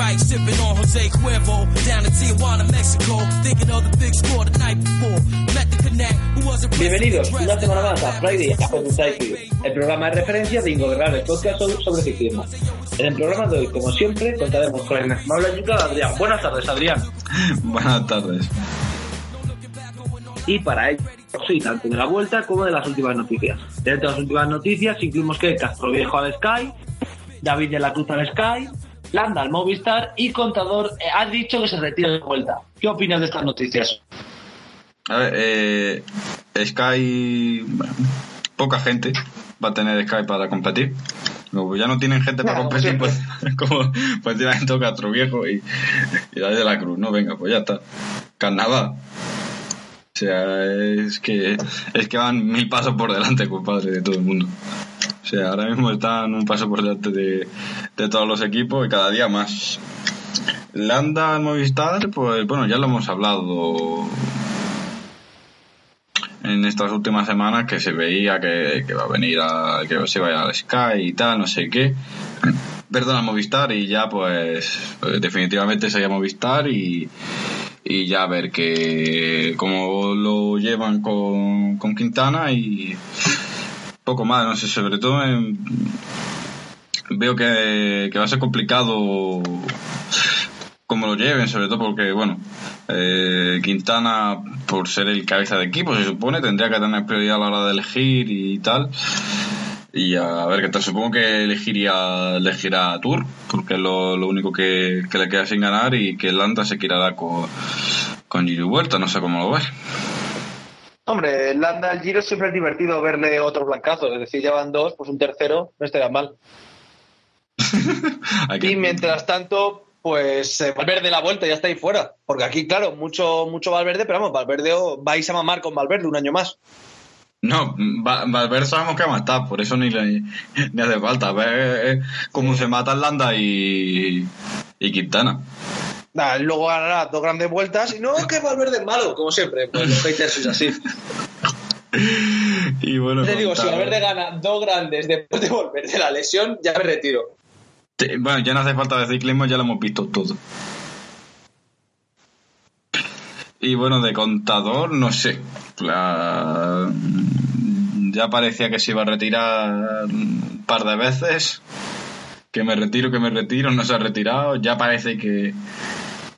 Right, sipping on Jose Cuervo. Down in Tijuana, Mexico, thinking of the big score the night before. Met the connect, who was a Bienvenidos una semana más a Friday After el programa de referencia de Ingobernable Podcast sobre, ciclismo. En el programa de hoy, como siempre, contaremos con el inestimable ayuda de Adrián. Buenas tardes, Adrián. Buenas tardes. Y para ello, soy tanto de la vuelta como de las últimas noticias. Dentro de las últimas noticias incluimos que Castro Viejo al Sky, David de la Cruz al Sky, Landa al Movistar y Contador eh, ha dicho que se retira de vuelta. ¿Qué opinas de estas noticias? A ver, eh, Sky, bueno, poca gente va a tener Sky para competir. Como ya no tienen gente para Claro, competir, pues, como, pues tienen todo Castro Viejo y, y David de la Cruz, ¿no? Venga, pues ya está. Carnaval. O sea, es que, es que van mil pasos por delante, compadre, de todo el mundo. O sea, ahora mismo están un paso por delante de, de todos los equipos y cada día más. Landa al Movistar, pues bueno, ya lo hemos hablado en estas últimas semanas que se veía que, que va a venir a, que se vaya al Sky y tal, no sé qué. Perdón, al Movistar y ya pues eh, definitivamente sería Movistar y, y ya a ver que cómo lo llevan con, con Quintana y poco más, no sé, sobre todo en- veo que, que va a ser complicado cómo lo lleven, sobre todo porque, bueno, eh, Quintana, por ser el cabeza de equipo, se supone, tendría que tener prioridad a la hora de elegir y tal. Y a ver qué tal, supongo que elegiría, elegirá a Tour, porque es lo, lo único que, que le queda sin ganar y que Landa se quedará con, con Giro Huerta, no sé cómo lo ves. Hombre, Landa al Giro siempre es divertido verle otros blancazos, es decir, llevan dos, pues un tercero no estaría mal. Y mientras tanto, pues eh, Valverde la vuelta ya está ahí fuera. Porque aquí, claro, mucho, mucho Valverde, pero vamos, Valverde vais a mamar con Valverde un año más. No, Va- Valverde sabemos que va a matar, por eso ni, le, ni hace falta. A ver eh, cómo se matan Landa y, y Quintana. Nada, luego ganará dos grandes vueltas y no, que Valverde es malo, como siempre. Pues los haters es así. Y bueno, Te digo, si Valverde gana dos grandes después de volver de la lesión, ya me retiro. Bueno, ya no hace falta de ciclismo, ya lo hemos visto todo. Y bueno, de contador, no sé. La- Ya parecía que se iba a retirar un par de veces. Que me retiro, que me retiro, no se ha retirado. Ya parece que,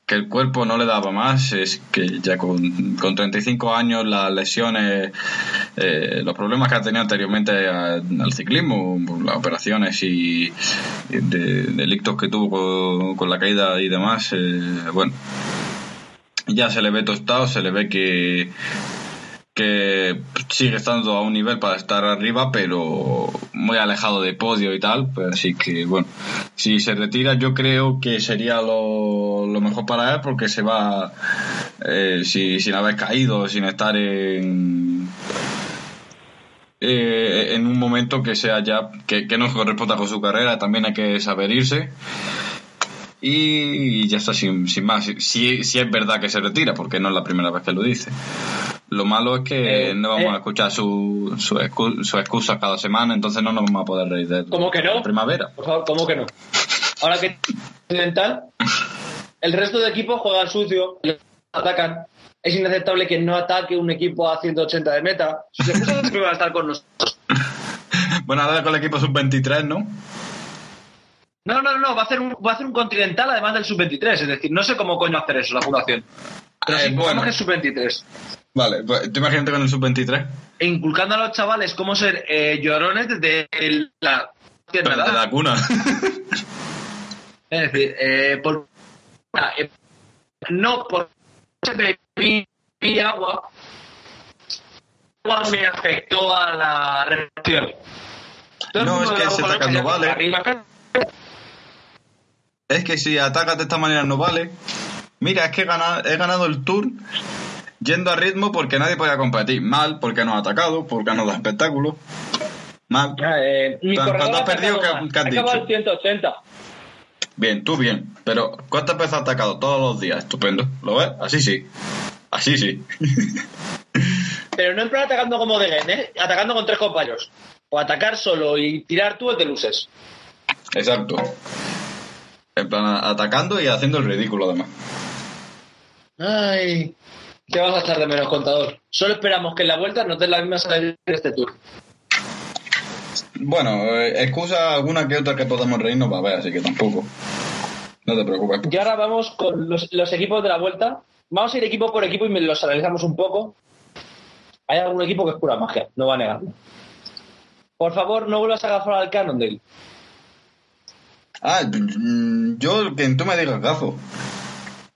que el cuerpo no le daba más. Es que ya con, con 35 años las lesiones, eh, los problemas que ha tenido anteriormente al, ciclismo, las operaciones y, y de, delictos que tuvo con, con la caída y demás, eh, bueno, ya se le ve tostado, se le ve que que sigue estando a un nivel para estar arriba, pero muy alejado de podio y tal. Pues así que, bueno, si se retira, yo creo que sería lo, lo mejor para él, porque se va eh, si- sin haber caído, sin estar en. eh, en un momento que sea ya que, que no corresponda con su carrera, también hay que saber irse. Y ya está, sin, sin más. Si, si es verdad que se retira, porque no es la primera vez que lo dice. Lo malo es que Eh, no vamos eh. a escuchar su, su, excu- su excusa cada semana, entonces no nos vamos a poder reír de él. ¿Cómo que no? Primavera. Por favor, ¿cómo que no? Ahora que occidental, el resto de equipos juegan sucio, atacan. Es inaceptable que no ataque un equipo a 180 de meta. Sus excusas siempre van a estar con nosotros. Bueno, ahora con el equipo sub-23, ¿no? No, no, no, va a hacer un, va a hacer un continental además del sub-23. Es decir, no sé cómo coño hacer eso, la fundación. Pero Eh, sí, bueno. bueno. que es sub-23. Vale, pues tú imagínate con el sub-23. E inculcando a los chavales cómo ser eh, llorones desde la Pero de la cuna. Es decir, eh, por eh, no por bebí agua, agua me afectó a la reacción. No, es que ese ataque no vale. Es que si atacas de esta manera no vale. Mira, es que he ganado, he ganado el tour yendo a ritmo porque nadie podía competir. Mal, porque no ha atacado, porque no da espectáculo. Mal. Eh, mi has ha perdido, ¿qué- qué has dicho? el 180. Bien, tú bien. Pero ¿cuántas veces has atacado? Todos los días. Estupendo. ¿Lo ves? Así sí. Así sí. Pero no en plan atacando como de Gen, ¿eh? Atacando con tres compañeros. O atacar solo y tirar tú es de luces. Exacto. En plan, atacando y haciendo el ridículo además. Ay, ¿qué vas a echar de menos, contador? Solo esperamos que en la vuelta nos den la misma salida de este tour. Bueno, eh, excusa alguna que otra que podamos reírnos va a haber, así que tampoco. No te preocupes. Y ahora vamos con los, los equipos de la vuelta. Vamos a ir equipo por equipo y los analizamos un poco. Hay algún equipo que es pura magia, no va a negarlo. Por favor, no vuelvas a agafar al Cannondale. Ah, mm, yo que tú me digas gazo.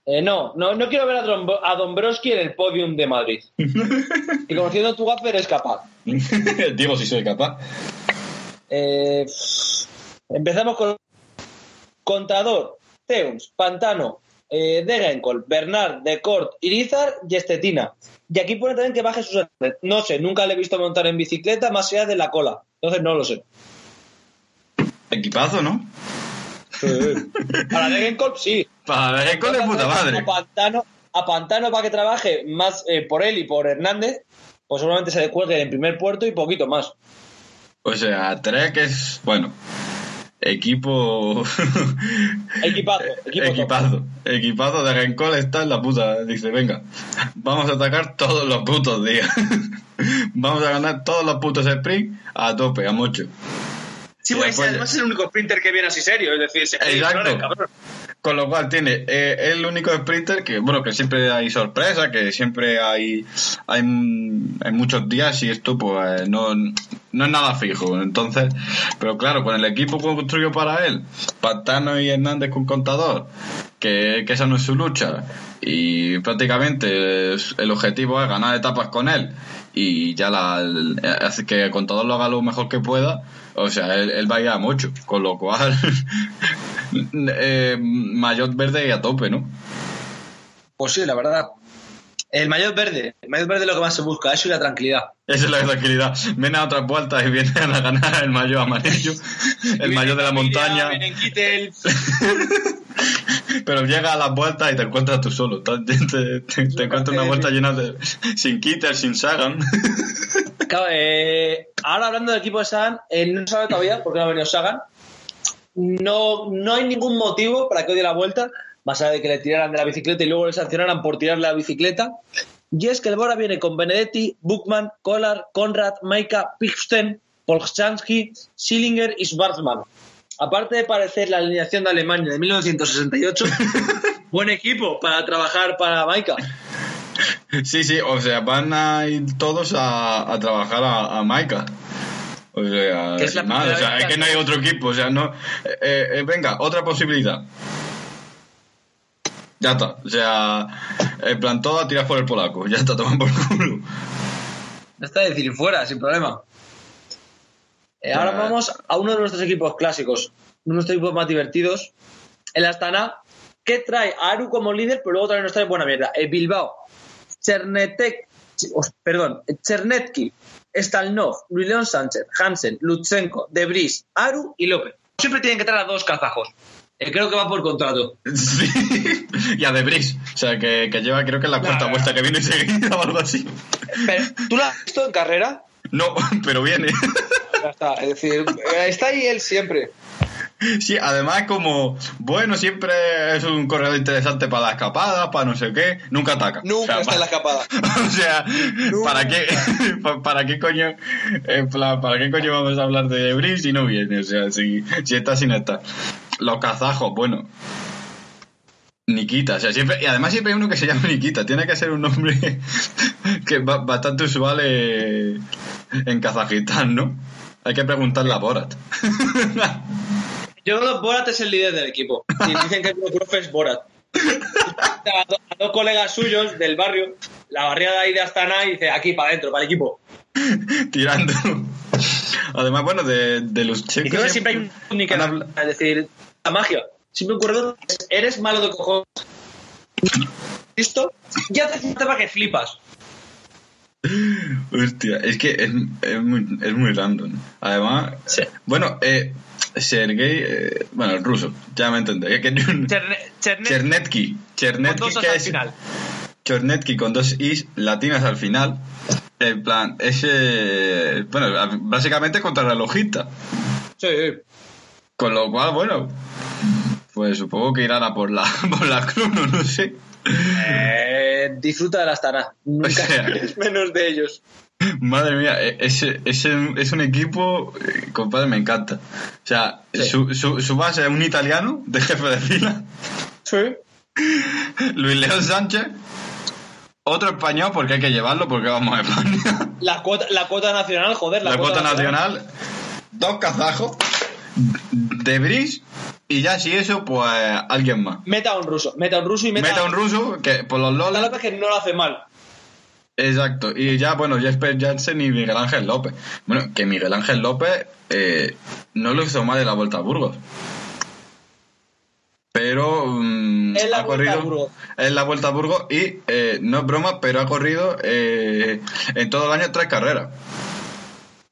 Eh, no, no, no quiero ver a, Dombrowski en el podium de Madrid. y conociendo tu gaffer eres capaz. Digo si soy capaz. Eh, empezamos con Contador, Teuns, Pantano, eh, Degencol, Bernard, Decort, Irizar y Estetina. Y aquí pone también que baje sus No sé, nunca le he visto montar en bicicleta más allá de la cola. Entonces no lo sé. Equipazo, ¿no? Para Degencol sí. Para ver con de puta madre. A Pantano, a Pantano para que trabaje más eh, por él y por Hernández, pues seguramente se le cuelgue en primer puerto y poquito más. O sea, Trek es, bueno, equipo... Equipazo, equipo top. Equipazo. Equipazo de Rencol está en la puta. Dice, venga, vamos a atacar todos los putos días. vamos a ganar todos los putos sprint a tope, a mucho. Sí, pues además es el único sprinter que viene así serio, es decir, se Exacto. cabrón. Con lo cual tiene eh, el único sprinter que, bueno, que siempre hay sorpresa, que siempre hay, hay, muchos días y esto pues no, no es nada fijo. Entonces, pero claro, con el equipo construido para él, Pantano y Hernández con contador, que, que esa no es su lucha, y prácticamente el objetivo es ganar etapas con él y ya la, hace que el contador lo haga lo mejor que pueda, o sea, él, él va a ir a mucho, con lo cual eh, maillot verde y a tope, ¿no? Pues sí, la verdad. El maillot verde, el maillot verde es lo que más se busca, eso y la tranquilidad. Esa es la tranquilidad. Ven a otras vueltas y vienen a ganar el maillot amarillo, el maillot de la montaña, Vienen pero llega a las vueltas y te encuentras tú solo. Te, te- te- te encuentras una vuelta llena de... sin Kitter, sin Sagan. Claro, eh, ahora hablando del equipo de Sagan, eh, no se sabe todavía por qué no ha venido Sagan. No, no hay ningún motivo para que odie la vuelta, más allá de que le tiraran de la bicicleta y luego le sancionaran por tirarle la bicicleta. Y es que el Bora viene con Benedetti, Buchmann, Kollar, Konrad, Maika, Pixten, Polchansky, Schillinger y Schwarzmann. Aparte de parecer la alineación de Alemania de 1968, buen equipo para trabajar para Maika. Sí, sí, o sea, van a ir todos a, a trabajar a, a Maika. O sea, Que es la más, o sea, es que que no hay otro equipo, o sea, no... eh, eh, venga, otra posibilidad. Ya está, o sea, en plan, todo a tirar por el polaco, ya está, toman por culo. Ya está, decir fuera, sin problema. Eh, ahora Ah. vamos a uno de nuestros equipos clásicos, uno de nuestros equipos más divertidos, el Astana, que trae a Aru como líder, pero luego también nos trae buena mierda. El Bilbao, Chernetek, perdón, Chernetki, Stalnov, Luis León Sánchez, Hansen, Lutsenko, Debris, Aru y López. Siempre tienen que traer a dos kazajos. Eh, creo que va por contrato. Sí. Y a Debris, o sea, que, que lleva creo que es la cuarta Nah. vuelta que viene seguida o algo así. Pero, ¿Tú lo has visto en carrera? No, pero viene. Ya está, es decir, eh, está ahí él siempre. Sí, además como, bueno, siempre es un corredor interesante para la escapada, para no sé qué, nunca ataca. Nunca O sea, está en la escapada. O sea, ¿para qué, pa- para qué coño, en plan, para qué coño vamos a hablar de Debris si no viene? O sea, si, si está sin estar. Los kazajos, bueno. Nikita, o sea, siempre, y además siempre hay uno que se llama Nikita, tiene que ser un nombre que es ba- bastante usual eh, en Kazajistán, ¿no? Hay que preguntarle a Borat. Yo creo que Borat es el líder del equipo. Y dicen que el profe es Borat. a, do- a dos colegas suyos del barrio, la barriada ahí de Astana, y dice, aquí para adentro, para el equipo. tirando. Además, bueno, de, de los Y chicos. creo que siempre hay habla- es decir, la magia. Siempre un corredor, es, eres malo de cojones. ¿Listo? Ya te falta para que flipas. Hostia, es que es, es muy, es muy random. Además, Sí. bueno, eh, Sergei, eh, bueno, el ruso, ya me un- Cherne, Cherne- Chernetsky, con Chernetsky, dos os que es final. Chernetsky con dos is latinas al final. En plan, ese. Bueno, básicamente contrarrelojista. Sí, Con lo cual, bueno, pues supongo que irán a por la, por la crono, no sé. Eh, disfruta de la Astana. Nunca O sea- menos de ellos. Madre mía, e- ese, ese es un equipo, eh, compadre, me encanta. O sea, Sí. su, su, su base es un italiano de jefe de fila, Sí. Luis León Sánchez, otro español, porque hay que llevarlo, porque vamos a España, La cuota, la cuota nacional, joder. la, cuota nacional, dos kazajos, de Bris, y ya si eso, pues alguien más. Meta a un ruso. Meta a un ruso y meta, Meta un ruso, que por los lolas, López que no lo hace mal. Exacto, y ya, bueno, Jesper Janssen y Miguel Ángel López. Bueno, que Miguel Ángel López eh, no lo hizo mal en la Vuelta a Burgos. Pero mm, En la ha Vuelta a corrido Burgos. en la Vuelta a Burgos y, eh, no es broma, pero ha corrido eh, en todo el año tres carreras.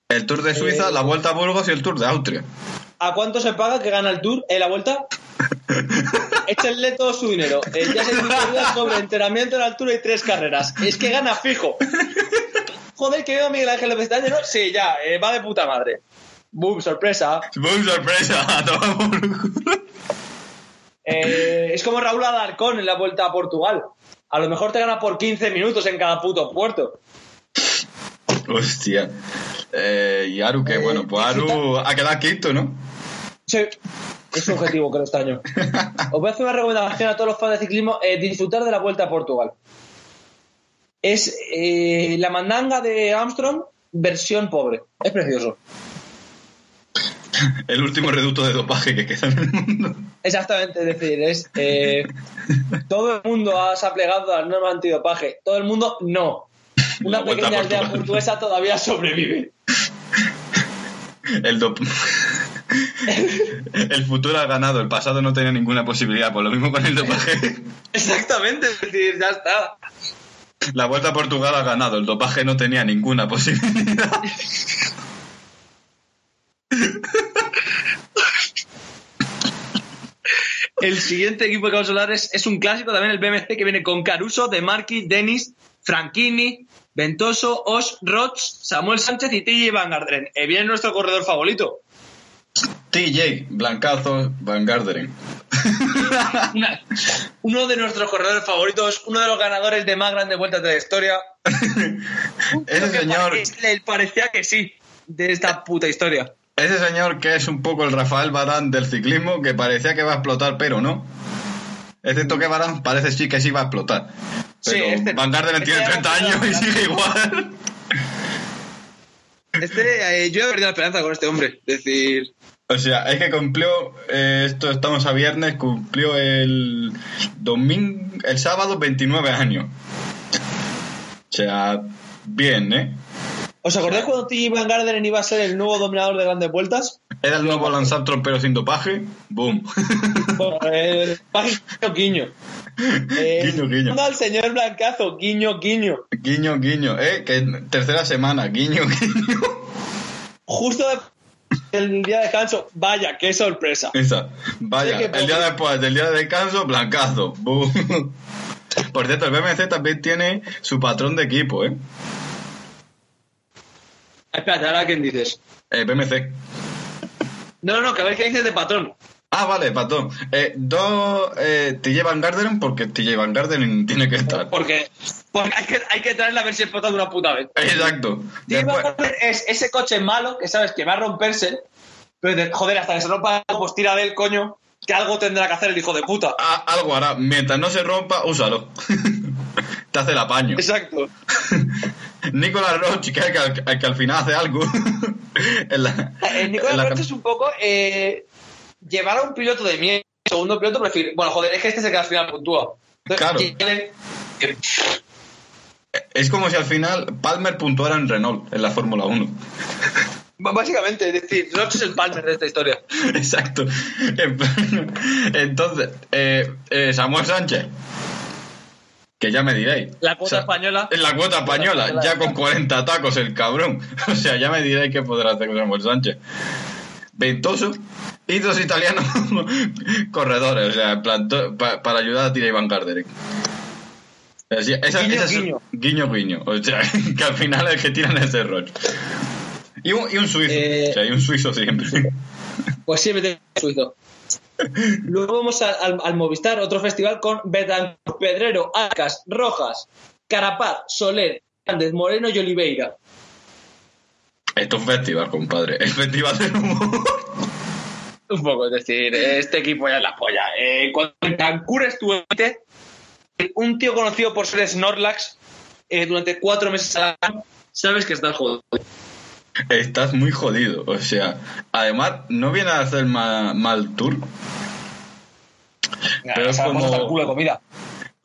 El Tour de Suiza, Eh, la Vuelta a Burgos y el Tour de Austria. ¿A cuánto se paga que gana el Tour en la vuelta? Échenle todo su dinero. Eh, ya se tutorial sobre entrenamiento en altura y tres carreras. Es que gana fijo. Joder, que veo a Miguel Ángel López ¿no? Sí, ya, eh, va de puta madre. Boom, sorpresa. ¡Boom, sorpresa! Eh, es como Raúl Alarcón en la vuelta a Portugal. A lo mejor te gana por 15 minutos en cada puto puerto. Hostia. Eh, y Aru, que Eh, bueno, pues Aru ha quedado quinto, ¿no? Sí, es su objetivo, creo, este año. Os voy a hacer una recomendación a todos los fans de ciclismo: eh, disfrutar de la vuelta a Portugal. Es eh, la mandanga de Armstrong, versión pobre. Es precioso. El último reducto de dopaje que queda en el mundo. Exactamente, es decir, es. eh, todo el mundo ha- se ha plegado a las normas antidopaje. Todo el mundo no. Una pequeña aldea portuguesa todavía sobrevive. El dop... El futuro ha ganado, el pasado no tenía ninguna posibilidad, por lo mismo con el dopaje. Exactamente, es decir, ya está. La vuelta a Portugal ha ganado, el dopaje no tenía ninguna posibilidad. El siguiente equipo que vamos a hablar es, es un clásico también, el BMC, que viene con Caruso, De Marchi, Denis, Franchini, Ventoso, Os, Roch, Samuel Sánchez y TJ Van Garderen. Eh, viene nuestro corredor favorito. TJ, Blancazo, Van Garderen. Una- uno de nuestros corredores favoritos, uno de los ganadores de más grandes vueltas de la historia. Ese señor, pare- parecía que sí, de esta puta historia. ese señor que es un poco el Rafael Barán del ciclismo, que parecía que va a explotar, pero no. Excepto que Barán parece sí que sí va a explotar. Sí, Pero este- Van Garderen este tiene ya 30 ha años y sigue igual. Este, eh, yo he perdido la esperanza con este hombre. Es decir, O sea, es que cumplió, eh, esto estamos a viernes, cumplió el domingo, el sábado 29 años. O sea, bien, ¿eh? ¿os acordáis cuando TJ Van Garderen iba a ser el nuevo dominador de grandes vueltas? Era el nuevo Armstrong pero sin dopaje. Boom. Bueno, eh, guiño, guiño. Eh, Guiño, guiño. al señor Blancazo, guiño, guiño. guiño, guiño. Eh, que tercera semana, guiño, guiño. Justo de- el día de descanso, vaya, qué sorpresa. Esa. Vaya, que el día después del día de descanso, blancazo. Boom. Por cierto, el BMC también tiene su patrón de equipo, ¿eh? Espérate, ahora quién dices. Eh, BMC. No, no, no, que a ver qué dices de patrón. Ah, vale, patrón. Eh, dos eh, TJ Van Garderen porque TJ Van Garderen tiene que estar. Porque, porque hay, que, hay que traerla a ver si explota de una puta vez. Exacto. TJ Van Después, Garderen es ese coche malo que sabes que va a romperse, pero de- joder, hasta que se rompa, pues tira del coño, que algo tendrá que hacer el hijo de puta. a- algo hará. Mientras no se rompa, úsalo. Te hace el apaño. Exacto. Nicolás Roche, que, al- el que al final hace algo. En la- El en Nicolás la- Roche es un poco eh, llevar a un piloto de mierda, segundo piloto prefiere. Bueno, joder, es que este es el que al final puntúa. Entonces, Claro. que- Es como si al final Palmer puntuara en Renault, en la Fórmula 1. Básicamente, es decir, Roche es el Palmer de esta historia. Exacto. Entonces, eh, eh, Samuel Sánchez, que ya me diréis. La cuota española. En la cuota española, española. ya con 40 tacos el cabrón. O sea, ya me diréis qué podrá hacer con Samuel Sánchez. Ventoso y dos italianos corredores, o sea, en plan, to- pa- para ayudar a tirar Iván Garderic. Esa- Guiño, esa es- guiño. guiño, guiño. O sea, que al final el que tiran es el Roche. Y un, y un suizo. Eh, O sea, y un suizo siempre. Pues siempre tiene suizo. Luego vamos al, al- al Movistar, otro festival con Betancourt, Pedrero, Arcas, Rojas, Carapaz, Soler, Hernández, Moreno y Oliveira. Esto es un festival, compadre. El festival del humor. Un poco, es decir, este equipo ya es la polla. Eh, cuando en élite, un tío conocido por ser Snorlax eh, durante cuatro meses al año, sabes que estás jodido. Estás muy jodido. O sea, además, no viene a hacer ma- mal tour. Pero es como- hasta el culo de comida.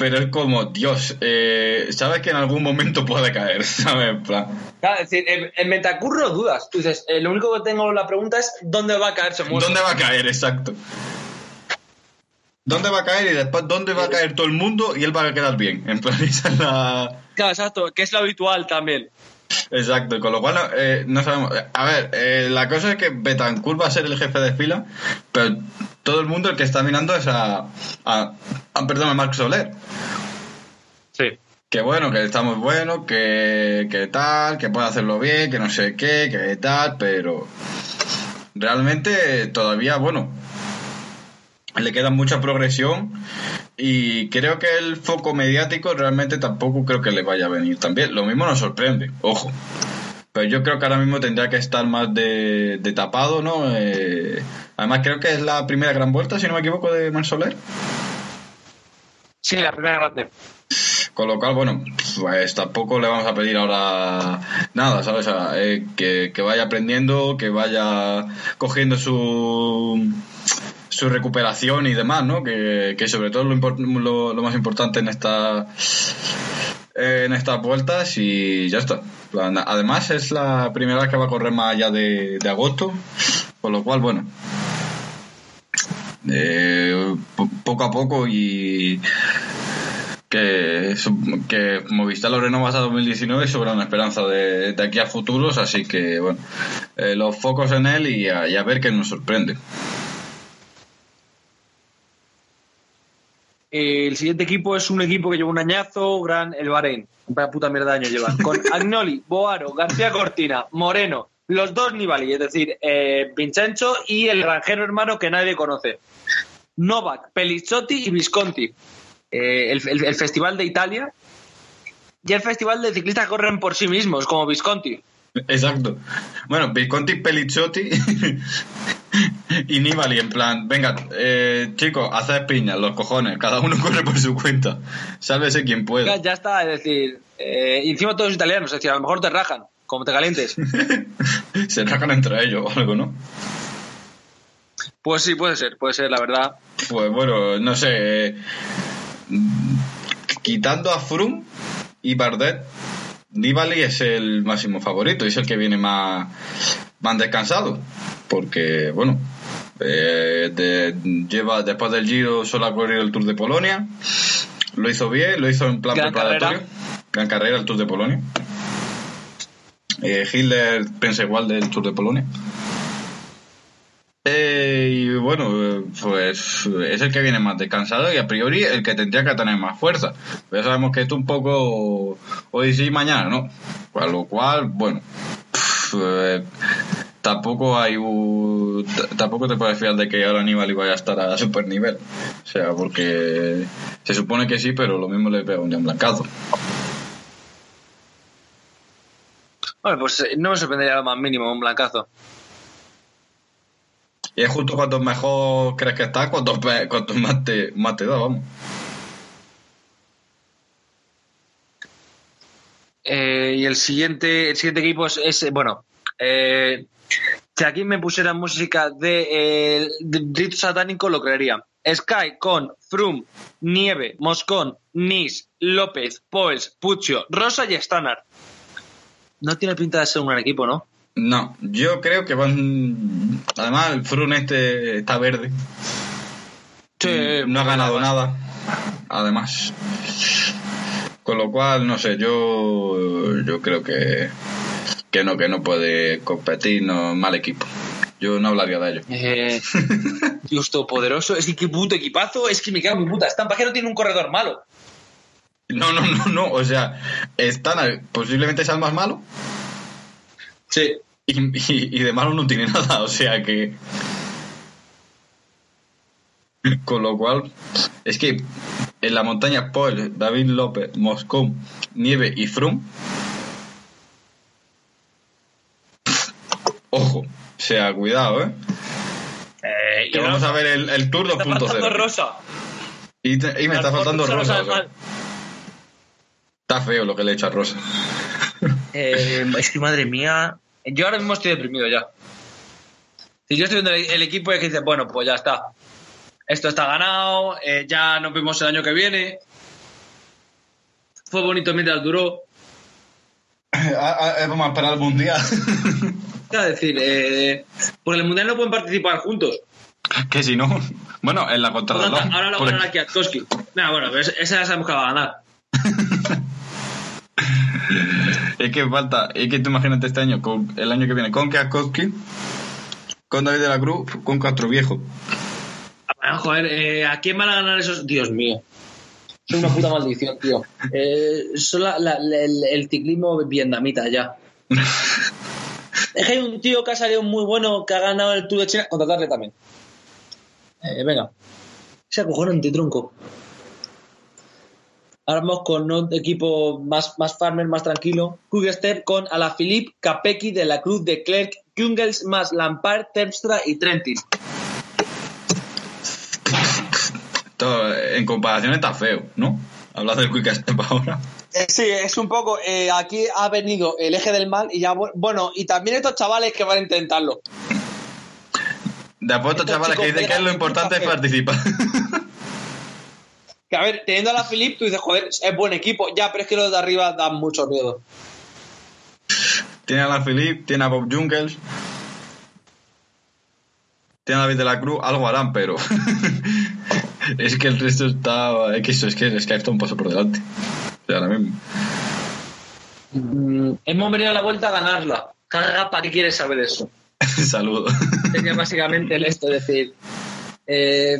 Pero es como, Dios, eh, sabes que en algún momento puede caer, ¿sabes? En plan, Claro, es decir, en, en Betancourt no dudas. Tú dices, eh, lo único que tengo la pregunta es ¿dónde va a caer ese muerto? ¿Dónde va a caer? Exacto. ¿Dónde va a caer? Y después, ¿dónde va a caer todo el mundo? Y él va a quedar bien. En plan, esa es la... Claro, exacto, que es lo habitual también. Exacto, con lo cual no, eh, no sabemos. A ver, eh, la cosa es que Betancourt va a ser el jefe de fila, pero todo el mundo el que está mirando es a, a, a- perdón, a Marc Soler. Sí. Que bueno, que está muy bueno, que, que tal, que puede hacerlo bien, que no sé qué, que tal, pero realmente todavía, bueno, le queda mucha progresión y creo que el foco mediático realmente tampoco creo que le vaya a venir también. Lo mismo nos sorprende, ojo. Pero yo creo que ahora mismo tendría que estar más de, de tapado, ¿no? Eh, además creo que es la primera gran vuelta, si no me equivoco, de Mar Soler. Sí, la primera grande. Con lo cual, bueno, pues tampoco le vamos a pedir ahora nada, ¿sabes? O sea, eh, que, que vaya aprendiendo, que vaya cogiendo su su recuperación y demás, ¿no? Que, que sobre todo lo, lo, lo más importante en esta en estas vueltas y ya está. Además es la primera que va a correr más allá de, de agosto, con lo cual, bueno, eh, po- poco a poco y que, que Movistar lo renova hasta 2019 sobre una esperanza de, de aquí a futuros, así que bueno, eh, los focos en él y a, y a ver qué nos sorprende. Eh, el siguiente equipo es un equipo que lleva un añazo, gran, el Bahrein. Vaya puta mierda de año llevan. Con Agnoli, Boaro, García Cortina, Moreno, los dos Nibali, es decir, eh, Vincenzo y el granjero hermano que nadie conoce. Novak, Pelizzotti y Visconti. Eh, el, el- el festival de Italia y el festival de ciclistas corren por sí mismos, como Visconti. Exacto. Bueno, Visconti, Pelizzotti y Nibali, en plan, venga, eh, chicos, haced piñas, los cojones, cada uno corre por su cuenta. Sálvese quien pueda. ya está, es decir, eh, encima todos italianos, es decir, a lo mejor te rajan, como te calientes. Se racan entre ellos o algo, ¿no? Pues sí, puede ser, puede ser, la verdad. Pues bueno, no sé. eh, quitando a Froome y Bardet, Nibali es el máximo favorito, es el que viene más, más descansado. Porque, bueno, eh, de- lleva después del Giro solo ha corrido el Tour de Polonia. Lo hizo bien, lo hizo en plan Gran preparatorio. carrera. Gran carrera el Tour de Polonia. Eh, Hitler piensa igual del Tour de Polonia. Eh, y bueno, pues es el que viene más descansado y a priori el que tendría que tener más fuerza. Pero ya sabemos que esto un poco hoy sí, mañana no. Con lo cual, bueno, eh, tampoco hay un- tampoco te puedes fiar de que ahora Aníbal vaya a estar a super nivel. O sea, porque se supone que sí, pero lo mismo le pega un un blancazo. Bueno, pues eh, no me sorprendería lo más mínimo un blancazo. Y es justo cuanto mejor crees que estás, cuanto, cuanto más, te, más te da, vamos. Eh, y el siguiente, el siguiente equipo es, es, bueno, eh, si aquí me pusieran música de, eh, satánico lo creería. Sky con Froome, Nieve, Moscón, Nis, López, Poels, Puccio, Rosa y Stannard. No tiene pinta de ser un gran equipo, ¿no? No, yo creo que van. Además, el Frun este está verde. no ha ganado nada. Además. Con lo cual, no sé, yo. Yo creo que. Que no, que no puede competir, no, mal equipo. Yo no hablaría de ello. Eh, Dios todopoderoso, es que qué puto equipazo, es que me cago en mi puta. Estampa que no tiene un corredor malo. No, no, no, no. O sea, están posiblemente sea el más malo. Sí. Y, y- y de malo no tiene nada. O sea que. Con lo cual, es que en la montaña Paul, David López, Moscón, Nieve y Frum. Ojo, o sea, cuidado, ¿eh? Eh, Que vamos a ver el, el Tour Está faltando 2.0. Rosa. Y, te- y me está faltando Rosa está feo lo que le he hecho a Rosa. Eh, es que madre mía. Yo ahora mismo estoy deprimido ya. Si yo estoy viendo el, el equipo y que dice, bueno, pues ya está. Esto está ganado, eh, ya nos vemos el año que viene. Fue bonito mientras duró. Vamos a esperar el mundial. Es decir, eh, porque el mundial no pueden participar juntos. que si no. Bueno, en la Por contrarreloj. ahora lo por ganan aquí a Koski. Nah, bueno, pero esa ya sabemos que va a ganar. Es que falta, es que tú imagínate este año, con, el año que viene, con Kwiatkowski, con David de la Cruz, con Castro Viejo. Ah, Joder, eh, ¿a quién van a ganar esos? Dios mío. Es una puta maldición, tío. Eh, son el, el ciclismo vietnamita ya. Es que hay un tío que ha salido muy bueno que ha ganado el Tour de China. Contratarle también. Eh, venga. Ese acojonante tronco. Ahora vamos con un equipo más, más farmer, más tranquilo. Quickstep con Alaphilippe, Capecchi, De la Cruz, De Klerk, Jungels, más Lampard, Terpstra y Trentin. Todo, en comparación está feo, ¿no? Hablas del Quick Step ahora. Eh, Sí, es un poco. eh, aquí ha venido el eje del mal y ya. bu- Bueno, y también estos chavales que van a intentarlo. De apuesto, Estos chavales, que dicen que lo verán importante es participar. Que a ver, teniendo a la Philip, tú dices, joder, es buen equipo. Ya, pero es que los de arriba dan mucho miedo. tiene a la Philippe, tiene a Bob Jungels, tiene a David de la Cruz, algo harán, pero. es que el resto está. Es que eso, es que, es que está un paso por delante. O sea, ahora mismo. Mm, hemos venido a la vuelta a ganarla. Carga, ¿para qué quieres saber eso? Saludos. Sería básicamente el esto, es decir. eh,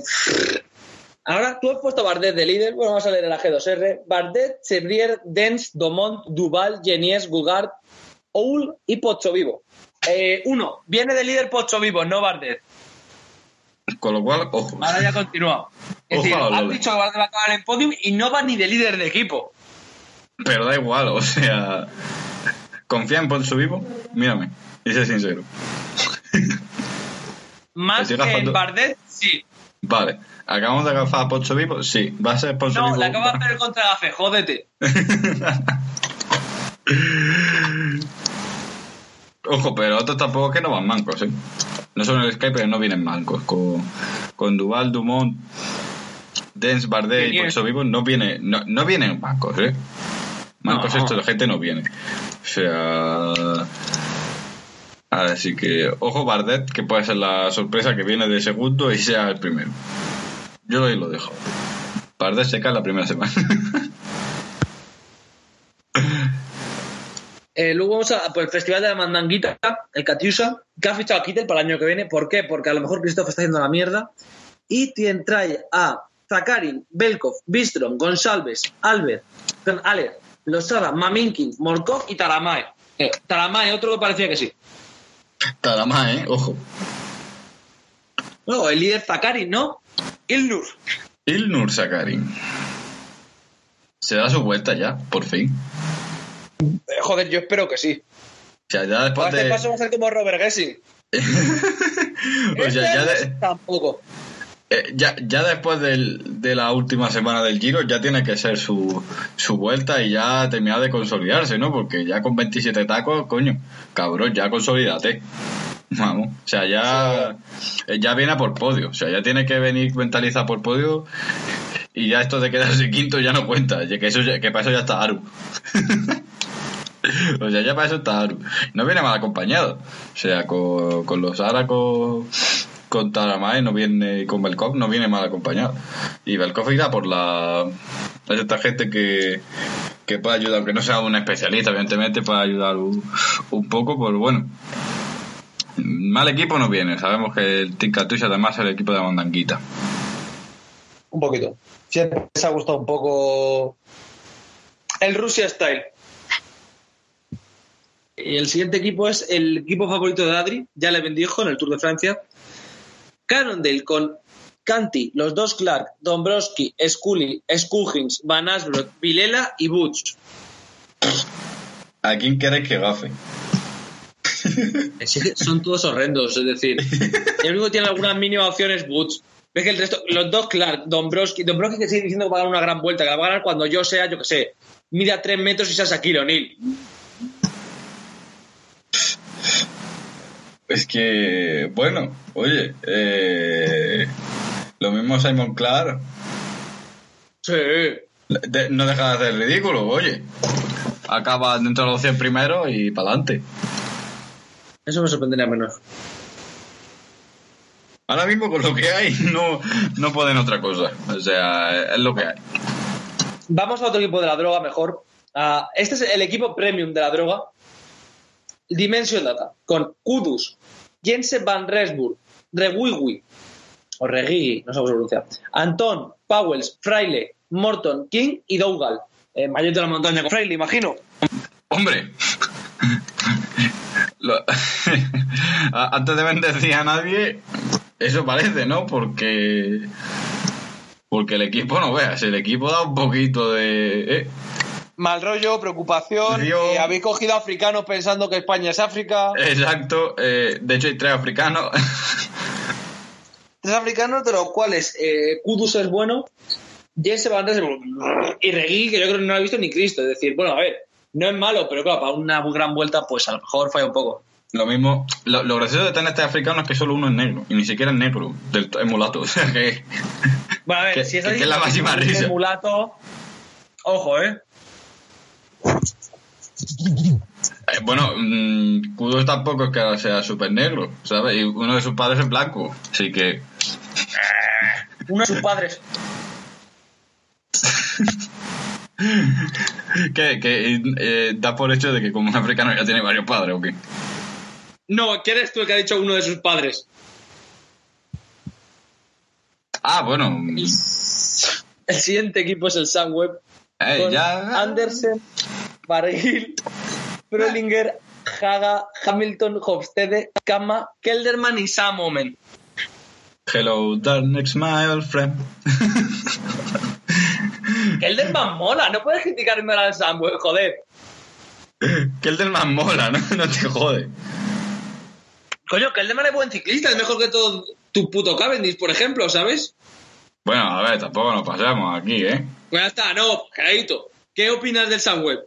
ahora tú has puesto Bardet de líder. Bueno, vamos a leer el AG2R. Bardet, Chebrier, Dens, Domont, Duval, Genies, Gugard, Oul y Pocho Vivo. Eh, uno, viene de líder Pocho Vivo, no Bardet. Con lo cual, ojo. Ahora ya continúa. Es Ojo decir, a has dicho que Bardet va a acabar en podium y no va ni de líder de equipo. Pero da igual, o sea. Confía en Ponzo Vivo, mírame, y sé sincero. Más que en. Bardet, sí. Vale, acabamos de agafar a Ponzo Vivo, sí, va a ser Ponzo No, Vivo. le acaba de hacer contra Gafe, jódete. Ojo, pero otros tampoco que no van mancos, ¿eh? No son el Skype, pero no vienen mancos. Con, con Duval, Dumont, Dens, Bardet y. Ponzo Vivo no, viene, no, no vienen mancos, ¿eh? Mancos No. esto, la gente no viene. O sea... Así que, ojo Bardet, que puede ser la sorpresa que viene de segundo y sea el primero. Yo ahí lo dejo. Bardet se cae la primera semana. Eh, luego vamos a por el Festival de la Mandanguita, el Katiusa, que ha fichado a Kittel para el año que viene. ¿Por qué? Porque a lo mejor Christoph está haciendo la mierda. Y tiene, trae a Zakarin, Belkov, Bistrom, Gonsalves, Albert, Aller, Losada, Maminkin, Morkov y Taramae. Eh, Taramae, otro que parecía que sí. Taramá, ¿eh? Ojo. No, el líder Zakarin, ¿no? Ilnur. Ilnur Sakarin. Se da su vuelta ya, por fin. Eh, joder, yo espero que sí. O sea, ya después este de... paso va a ser como Robert Gessing. o sea, ya, Este de- Tampoco. Eh, ya, ya después del- de la última semana del Giro ya tiene que ser su, su vuelta y ya terminar de consolidarse, ¿no? Porque ya con 27 tacos, coño, cabrón, ya consolídate. Vamos, o sea, ya, ya viene a por podio. O sea, ya tiene que venir mentalizado por podio. Y ya esto de quedarse quinto ya no cuenta. Que, eso ya- que para eso ya está Aru. o sea, ya para eso está Aru. No viene mal acompañado. O sea, con, con los Ara, con, Taramay, no viene, con Belkov, no viene mal acompañado. Y Belkov irá por la. Es esta gente que, que puede ayudar, aunque no sea un especialista, evidentemente, puede ayudar un, un poco, pues bueno. Mal equipo no viene. Sabemos que el Team además es el equipo de Mandanguita. Un poquito. Siempre les ha gustado un poco el Rusia Style. Y el siguiente equipo es el equipo favorito de Adri, ya le bendijo en el Tour de Francia. Cannondale con Canti, los dos Clark, Dombrowski, Scully, Scoogins, Van Asbrook, Vilela y Butch. ¿A quién queréis que gafe? Son todos horrendos, es decir, el único que tiene alguna mínima opción es Butch. Ves que el resto, los dos Clark, Dombrowski, Dombrowski que sigue diciendo que va a ganar una gran vuelta, que la va a ganar cuando yo sea, yo que sé, mida tres metros y sea Shaquille O'Neal. Es que, bueno, oye, eh, lo mismo Simon Clark Sí. de- no deja de hacer ridículo, oye. Acaba dentro de los 100 primeros y para adelante. Eso me sorprendería menos. Ahora mismo con lo que hay no, no pueden otra cosa. O sea, es lo que hay. Vamos a otro equipo de la droga mejor. Ah, este es el equipo premium de la droga. Dimension Data. Con Kudus, Jense Van Resburg, Rewiwi, o Regigi, no sé cómo se pronuncia. Anton, Powells, Fraile, Morton, King y Dougal. Eh, mayor de la montaña con Fraile, imagino. Hombre. Lo- Antes de bendecir a nadie, eso parece, ¿no? Porque. Porque el equipo no veas, el equipo da un poquito de. eh, Mal rollo, preocupación. Río. eh, habéis cogido africanos pensando que España es África. Exacto, eh, de hecho hay tres africanos. Tres africanos, de los cuales eh, Kudus es bueno, Jesse Van Resburg y Regui, que yo creo que no lo ha visto ni Cristo. Es decir, bueno, a ver, no es malo, pero claro, para una gran vuelta, pues a lo mejor falla un poco. Lo mismo, lo, lo gracioso de tener este africano es que solo uno es negro, y ni siquiera es negro, del, es mulato. O sea que. Bueno, a ver, Que- si estás que- que es la máxima es risa. mulato, ojo, ¿eh? Eh, bueno, mm, Kudos tampoco es que sea súper negro, ¿sabes? Y uno de sus padres es blanco, así que. Uno de sus padres. que, que eh, da por hecho de que como un africano ya tiene varios padres, ¿o qué? No, ¿quién eres tú el que ha dicho uno de sus padres? Ah, bueno. El siguiente equipo es el Sunweb. eh, con ya. Andersen, Barguil, Prolinger, Haga, Hamilton, Hofstede, Kama, Kelderman y Sam Omen. Hello, darkness, my old friend. Kelderman mola, no puedes criticarme al Sunweb, joder. que el del más mola, ¿no? No te jode. Coño, Kelderman es buen ciclista, es mejor que todo tu puto Cavendish, por ejemplo, ¿sabes? Bueno, a ver, tampoco nos pasemos aquí, ¿eh? Pues ya está, no, Gerardito. ¿Qué opinas del Sunweb?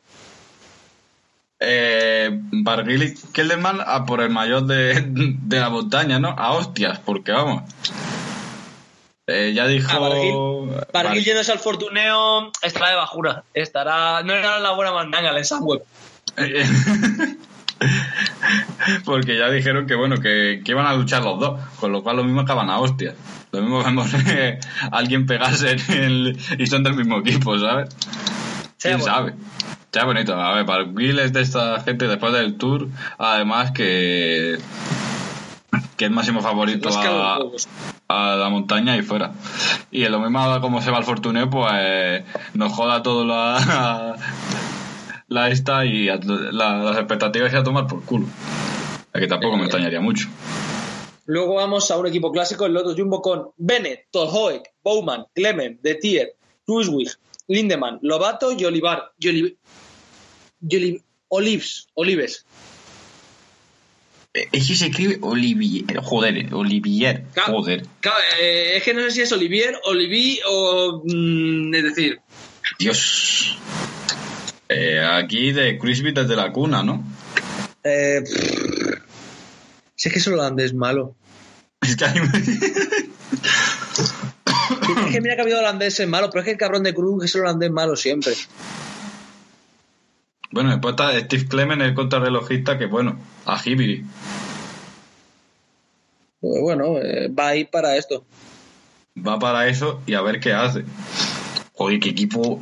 Eh Barguil y Kelderman a por el mayor de, de la montaña, ¿no? A hostias, porque vamos. Eh, ya dijo. Ah, Barguil. Barguil yéndose al Fortuneo estará de bajura. Estará. No era la buena mandanga el Sunweb. Porque ya dijeron que bueno, que, que iban a luchar los dos, con lo cual lo mismo acaban a hostias. Lo mismo vemos eh, alguien pegarse en el, y son del mismo equipo, ¿sabes? ¿Quién bueno. sabe? Sea bonito. A ver, para es de esta gente después del tour, además que que es máximo favorito a, a la montaña y fuera. Y en lo mismo como se va el Fortuneo, pues nos joda todo la, la esta y a- la- las expectativas y a tomar por culo. Es que tampoco me extrañaría mucho. Luego vamos a un equipo clásico, el Lotus Jumbo con Bennett, Tolhoek, Bowman, Clement, Detier, Kruiswig, Lindemann, Lobato y Olivar. Y Olives. Olives. Es que se escribe Olivier, joder, Olivier, joder. Claro, eh, es que no sé si es Olivier, Olivier o. mm, es decir, Dios. Eh, aquí de Crispy desde la cuna, ¿no? eh, pff, Si es que solo holandés es malo. Es que hay- Es que mira que ha habido holandeses malos, pero es que el cabrón de Cruz es el holandés malo siempre. Bueno, después está Steve Clement, el contrarrelojista, que bueno, a Hibiri. Pues bueno, eh, va a ir para esto. Va para eso y a ver qué hace. Joder, qué equipo.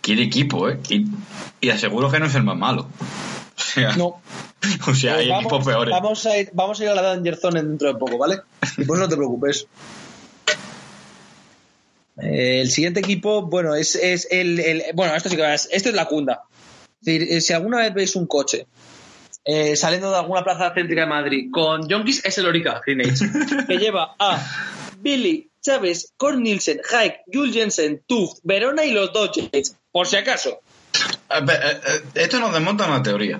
Quiere equipo, ¿eh? Y, y aseguro que no es el más malo. O sea, No. o sea hay Eh, vamos, equipos peores. Vamos a, ir, vamos a ir a la Danger Zone dentro de poco, ¿vale? Y pues no te preocupes. Eh, el siguiente equipo, bueno, es, es el, el- Bueno, esto sí que es. Esto es la cunda. Es decir, eh, si alguna vez veis un coche eh, saliendo de alguna plaza céntrica de Madrid con Yonkis, es el Orica Green Age, que lleva a Billy, Chávez, Corn Nielsen, Haik, Jules Jensen, Tuft, Verona y los Dodgers. Por si acaso. Eh, eh, Esto nos desmonta una teoría.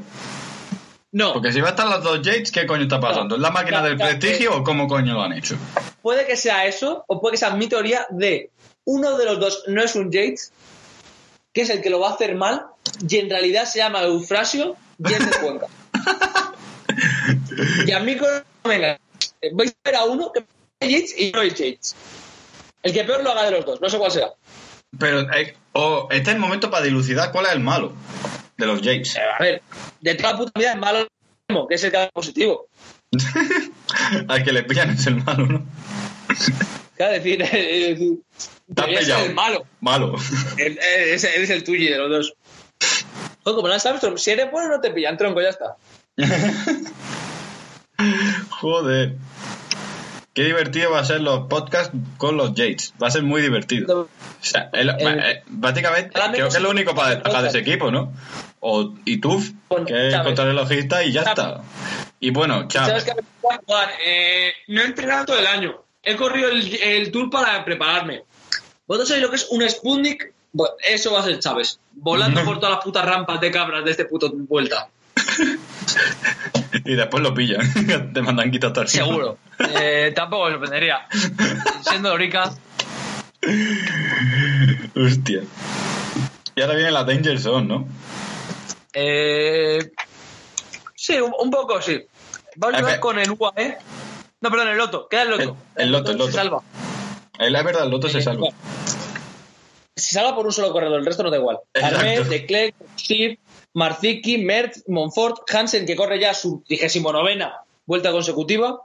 No. Porque si va a estar las dos Yates, ¿qué coño está pasando? ¿Es la máquina del prestigio o cómo coño lo han hecho? puede que sea eso, o puede que sea mi teoría de uno de los dos no es un Yates, que es el que lo va a hacer mal, y en realidad se llama Eufrasio Yates de Cuenca. y a mí, con- venga, eh, vais a ver a uno que es Yates y no es Yates. El que peor lo haga de los dos, no sé cuál será. Pero eh, o este es el momento para dilucidar cuál es el malo de los Yates. Eh, A ver, de toda la puta vida es malo, que es el que positivo. Al que le pillan es el malo, ¿no? Claro, es decir, es decir, Te has pillado. el malo. Malo. Él, él es, él es el tuyo de los dos. Joder, como Lance Armstrong, si eres bueno no te pillan, tronco, ya está. Joder. Qué divertido va a ser los podcasts con los Yates. Va a ser muy divertido. O sea, el- eh, básicamente, Claramente creo que es lo único para destacar de ese equipo, ¿no? O, y Con que es contrarrelojista, y ya Chávez. está. Y bueno. Juan, eh, no he entrenado todo el año. He corrido el, el tour para prepararme. ¿Vosotros sabéis lo que es un Sputnik? Eso va a ser Chávez. Volando por todas las putas rampas de cabras de este puto vuelta. Y después lo pillan. Te mandan quitar todo el Seguro. Eh, tampoco me sorprendería. Siendo Orica. Hostia. Y ahora viene la Danger Zone, ¿no? Eh, sí, un, un poco sí. Vamos a A ver. jugar con el UAE. No, perdón, el Loto. Queda el Loto. El- el Loto, el Loto. Se salva. Es la verdad, el Loto se Eh, salva. Se salva por un solo corredor, el resto no da igual. Armé, Leclerc, Steve, Marzicki, Merckx, Monfort, Hansen, que corre ya su 39 vuelta consecutiva,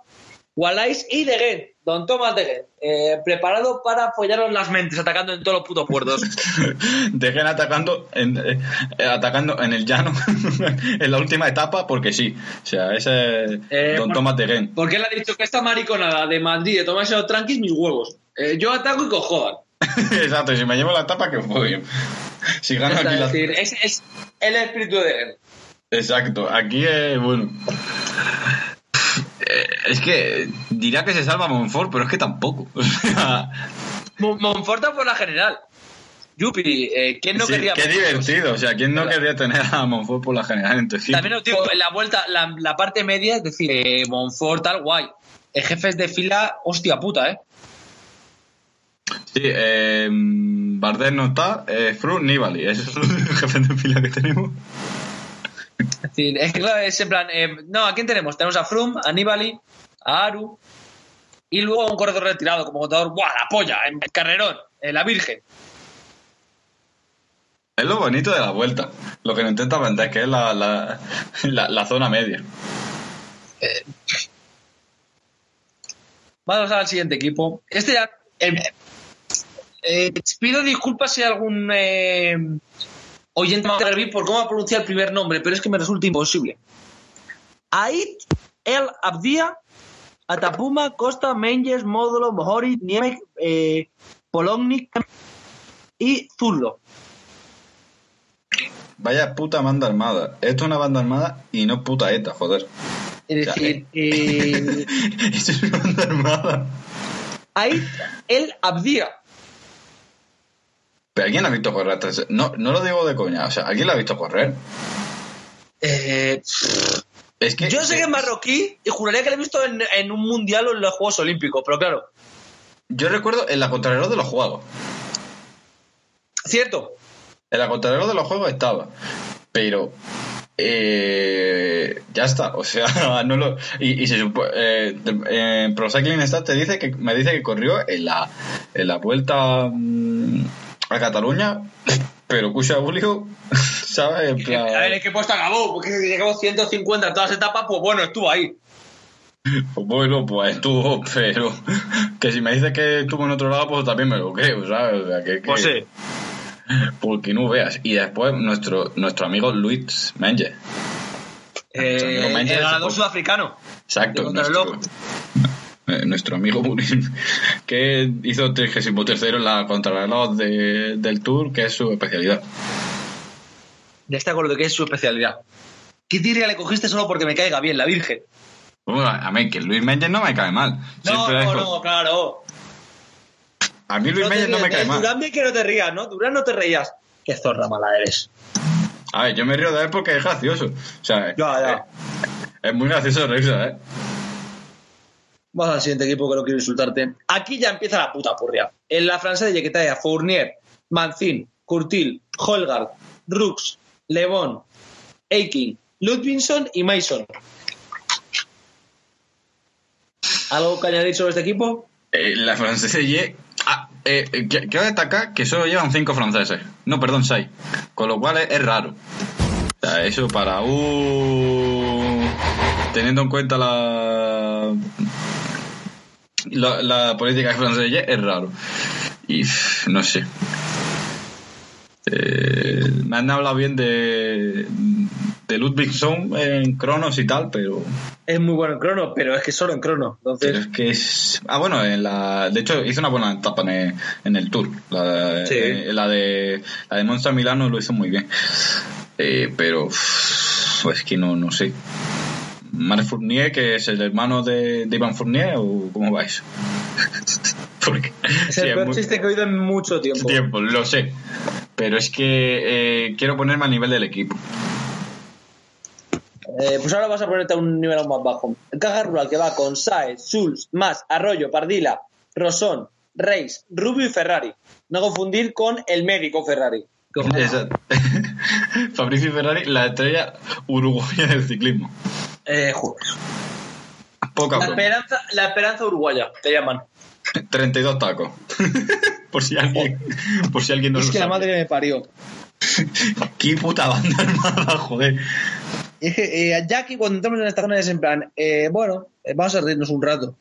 Wallace y De Gent, Don Thomas De Gent, eh, preparado para apoyaros las mentes, atacando en todos los putos puertos. Dejen atacando en, eh, eh, atacando en el llano en la última etapa porque sí. O sea, ese es Eh, Don por- Tomás de Gen. Porque él ha dicho que esta mariconada de Madrid, de tomarse los tranquis, mis huevos. Yo ataco y cojodan. Exacto, y si me llevo la etapa, que fue. Si gano Es aquí la... decir, es, es el espíritu de Gent. Exacto, aquí es bueno. Eh, Es que dirá que se salva Monfort, pero es que tampoco. O sea, Mon- Monforta por la general. Yupi, eh, ¿quién no sí, querría qué divertido. O sea, ¿quién no querría tener a Monfort por la general en tu equipo? También os digo, la vuelta, la, la parte media, es decir, eh, Monfort, tal, guay. El jefes de fila, hostia puta, ¿eh? Sí, eh, Bardet no está, eh, Fru, Nibali. Esos son los jefes de fila que tenemos. Es decir, es que claro, es en plan, eh, no, ¿a quién tenemos? Tenemos a Frum, a Nibali, a Aru, y luego un corredor retirado como contador, ¡buah, la polla! En carrerón, eh, la Virgen. Es lo bonito de la vuelta. Lo que nos intenta vender, que es la, la, la, la zona media. Vamos al siguiente equipo. Este ya. eh, eh, pido disculpas si algún eh, oyente me atreví por cómo pronunciar el primer nombre, pero es que me resulta imposible. Ait El Abdia, Atapuma, Costa, Menges, Módulo, Mohori, Niemek, eh, y Zurdo. Vaya puta banda armada. Esto es una banda armada y no puta ETA, joder. Es O sea, decir, eh, Esto es una banda armada. Ait El Abdia. Pero ¿alguien ha visto correr? No, no lo digo de coña. O sea, ¿alguien la ha visto correr? Eh, Es que... Yo sé que es marroquí y juraría que lo he visto en, en un mundial o en los Juegos Olímpicos, pero claro, Yo recuerdo en la contrarreloj de los juegos. cierto. En la contrarreloj de los juegos estaba. Pero... eh, ya está, o sea, no lo. Y, y se supone. Eh, eh, Pro Cycling Stats te dice que, me dice que corrió en la, en la vuelta mm, a Cataluña, pero Cucha Julio, ¿sabes? En plan- A ver, es que puesto acabó, porque llegó 150 en todas las etapas, pues bueno, estuvo ahí. Bueno, pues estuvo, pero que si me dices que estuvo en otro lado, pues también me lo creo, ¿sabes? O sea, que, que- Pues sí. Porque no veas. Y después nuestro, nuestro amigo Luis Menges. Eh, el ganador pues, sudafricano. Exacto, nuestro, eh, nuestro amigo Burin, que hizo 33 en la contrarreloj de, del Tour, que es su especialidad. Ya está con lo de que es su especialidad. ¿Qué tirria le cogiste solo porque me caiga bien, la Virgen? Bueno, a mí, que Luis Menges no me cae mal. No, Siempre no, no, claro. A mí Luis No Menges no me cae ¿eh? mal. Durán bien que no te rías, ¿no? Durán no te reías. Qué zorra mala eres. A ver, yo me río de él porque es gracioso. O sea, Ya, ya. es muy gracioso reírse, ¿eh? Vamos al siguiente equipo que no quiero insultarte. Aquí ya empieza la puta purria. En la francesa de Yequetaya, Fournier, Mancin, Curtil, Holgard, Rux, Levon, Aiking, Ludvinson y Mason. ¿Algo que añadir sobre este equipo? Eh, la francesa ah, eh, eh, que- quiero destacar que solo llevan cinco franceses. No, perdón, seis. Con lo cual es, raro. Eso para un... Teniendo en cuenta la... La, la política francesa es raro. Y no sé. Eh, me han hablado bien de, de Ludwigson en Cronos y tal, pero Es muy bueno en crono, pero es que solo en crono. pero Entonces, es que es. Ah, bueno, en la, de hecho hizo una buena etapa en el, en el Tour. La, Sí. eh, la de la de Monza Milano lo hizo muy bien. Eh, pero pues que no, no sé. Marc Fournier, que es el hermano de, de Iván Fournier, o cómo vais? Porque es sí, el es peor muy- chiste que he oído en mucho tiempo. tiempo, lo sé. Pero es que eh, quiero ponerme al nivel del equipo. Eh, pues ahora vas a ponerte a un nivel aún más bajo. El caja rural que va con Saez, Schulz, Mas, Arroyo, Pardila, Rosón, Reis, Rubio y Ferrari. No confundir con el médico Ferrari. Exacto. Fabricio Ferrari, la estrella uruguaya del ciclismo. Eh, joder. Poca La broma. esperanza, la esperanza uruguaya, te llaman. 32 tacos. por si alguien, por si alguien no es lo que la madre me parió. Qué puta banda armada, joder. Eh, Jackie, cuando entramos en esta zona es en plan, eh, bueno, eh, vamos a reírnos un rato.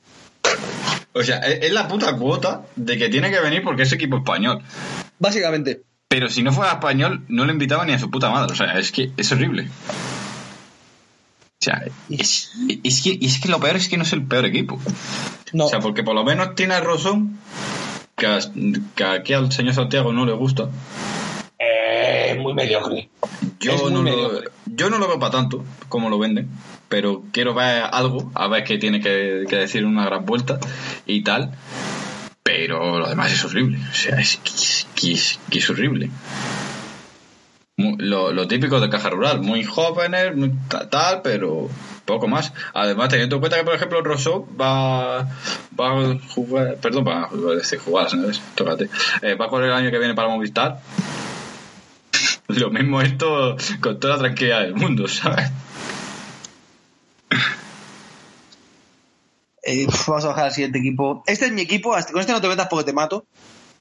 O sea, es, es la puta cuota de que tiene que venir porque es equipo español. Básicamente. Pero si no fuera español, no le invitaba ni a su puta madre. O sea, es que es horrible. O sea, es, es que, es que lo peor es que no es el peor equipo. No. O sea, porque por lo menos tiene a Rosón, que, a- que aquí al señor Santiago no le gusta. Eh, muy mediocre. Yo Es muy no, lo, mediocre. yo no lo veo para tanto como lo venden, pero quiero ver algo, a ver qué tiene que, que decir una gran vuelta y tal. Pero lo demás es horrible. O sea, es que es, horrible. Lo, lo típico de caja rural, muy jóvenes, muy ta- tal, pero poco más. Además, teniendo en cuenta que, por ejemplo, Rosso va, va a jugar, perdón, va a jugar, ¿sabes? Tócate. Eh, va a correr el año que viene para Movistar. Lo mismo esto con toda la tranquilidad del mundo, ¿sabes? Eh, uf, vamos a bajar al siguiente equipo. Este es mi equipo, con este no te metas porque te mato.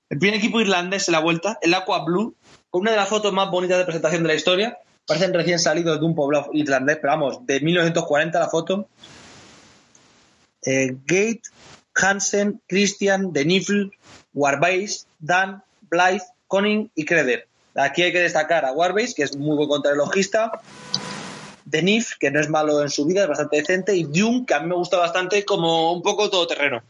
El primer equipo irlandés en la vuelta, el Aqua Blue, con una de las fotos más bonitas de presentación de la historia. Parecen recién salidos de un poblado irlandés, pero vamos, de 1940 la foto. Eh, Gate, Hansen, Christian, De Nifl, Warbase, Dan, Blythe, Conning y Creder. Aquí hay que destacar a Warbase, que es muy buen contrarrelojista. Denif, que no es malo en su vida, es bastante decente, y Dune, que a mí me gusta bastante como un poco todoterreno.